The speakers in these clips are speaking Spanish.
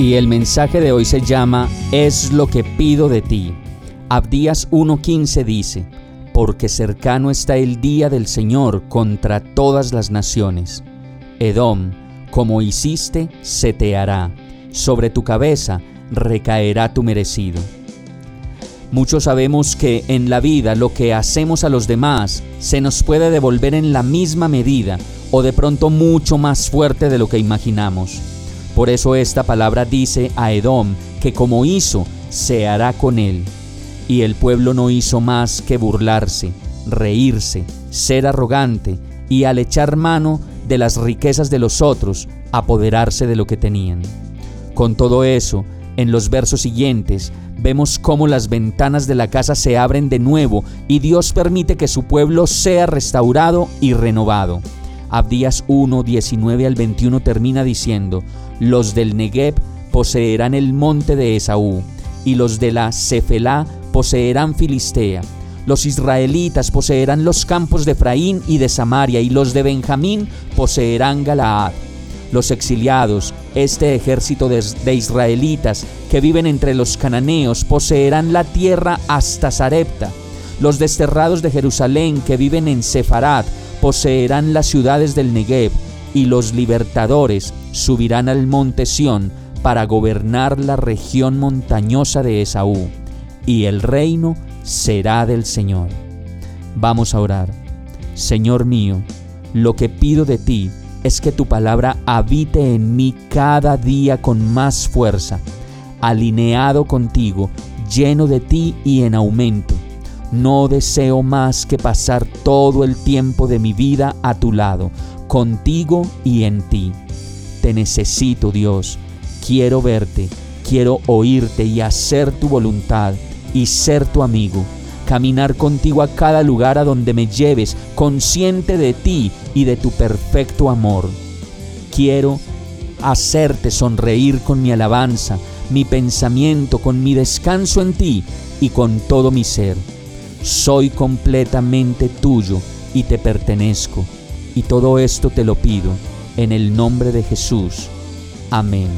Y el mensaje de hoy se llama Es lo que pido de ti. Abdías 1.15 dice, porque cercano está el día del Señor contra todas las naciones. Edom, como hiciste, se te hará, sobre tu cabeza recaerá tu merecido. Muchos sabemos que en la vida lo que hacemos a los demás se nos puede devolver en la misma medida o de pronto mucho más fuerte de lo que imaginamos. Por eso esta palabra dice a Edom que como hizo, se hará con él. Y el pueblo no hizo más que burlarse, reírse, ser arrogante y al echar mano de las riquezas de los otros, apoderarse de lo que tenían. Con todo eso, en los versos siguientes, vemos cómo las ventanas de la casa se abren de nuevo y Dios permite que su pueblo sea restaurado y renovado. Abdías 1, 19 al 21 termina diciendo, los del Negev poseerán el monte de Esaú, y los de la Cefelá poseerán Filistea. Los israelitas poseerán los campos de Efraín y de Samaria, y los de Benjamín poseerán Galaad. Los exiliados, este ejército de, israelitas que viven entre los cananeos, poseerán la tierra hasta Sarepta. Los desterrados de Jerusalén que viven en Sefarat, poseerán las ciudades del Negev, y los libertadores subirán al monte Sión para gobernar la región montañosa de Esaú y el reino será del Señor. Vamos a orar. Señor mío, lo que pido de ti es que tu palabra habite en mí cada día con más fuerza, alineado contigo, lleno de ti y en aumento. No deseo más que pasar todo el tiempo de mi vida a tu lado, contigo y en ti. Te necesito, Dios. Quiero verte, quiero oírte y hacer tu voluntad y ser tu amigo, caminar contigo a cada lugar a donde me lleves, consciente de ti y de tu perfecto amor. Quiero hacerte sonreír con mi alabanza, mi pensamiento, con mi descanso en ti y con todo mi ser. Soy completamente tuyo y te pertenezco, y todo esto te lo pido en el nombre de Jesús. Amén.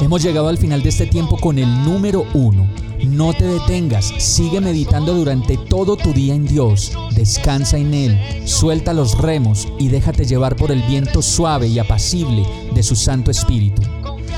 Hemos llegado al final de este tiempo con el número uno. No te detengas, sigue meditando durante todo tu día en Dios, descansa en Él, suelta los remos y déjate llevar por el viento suave y apacible de su Santo Espíritu.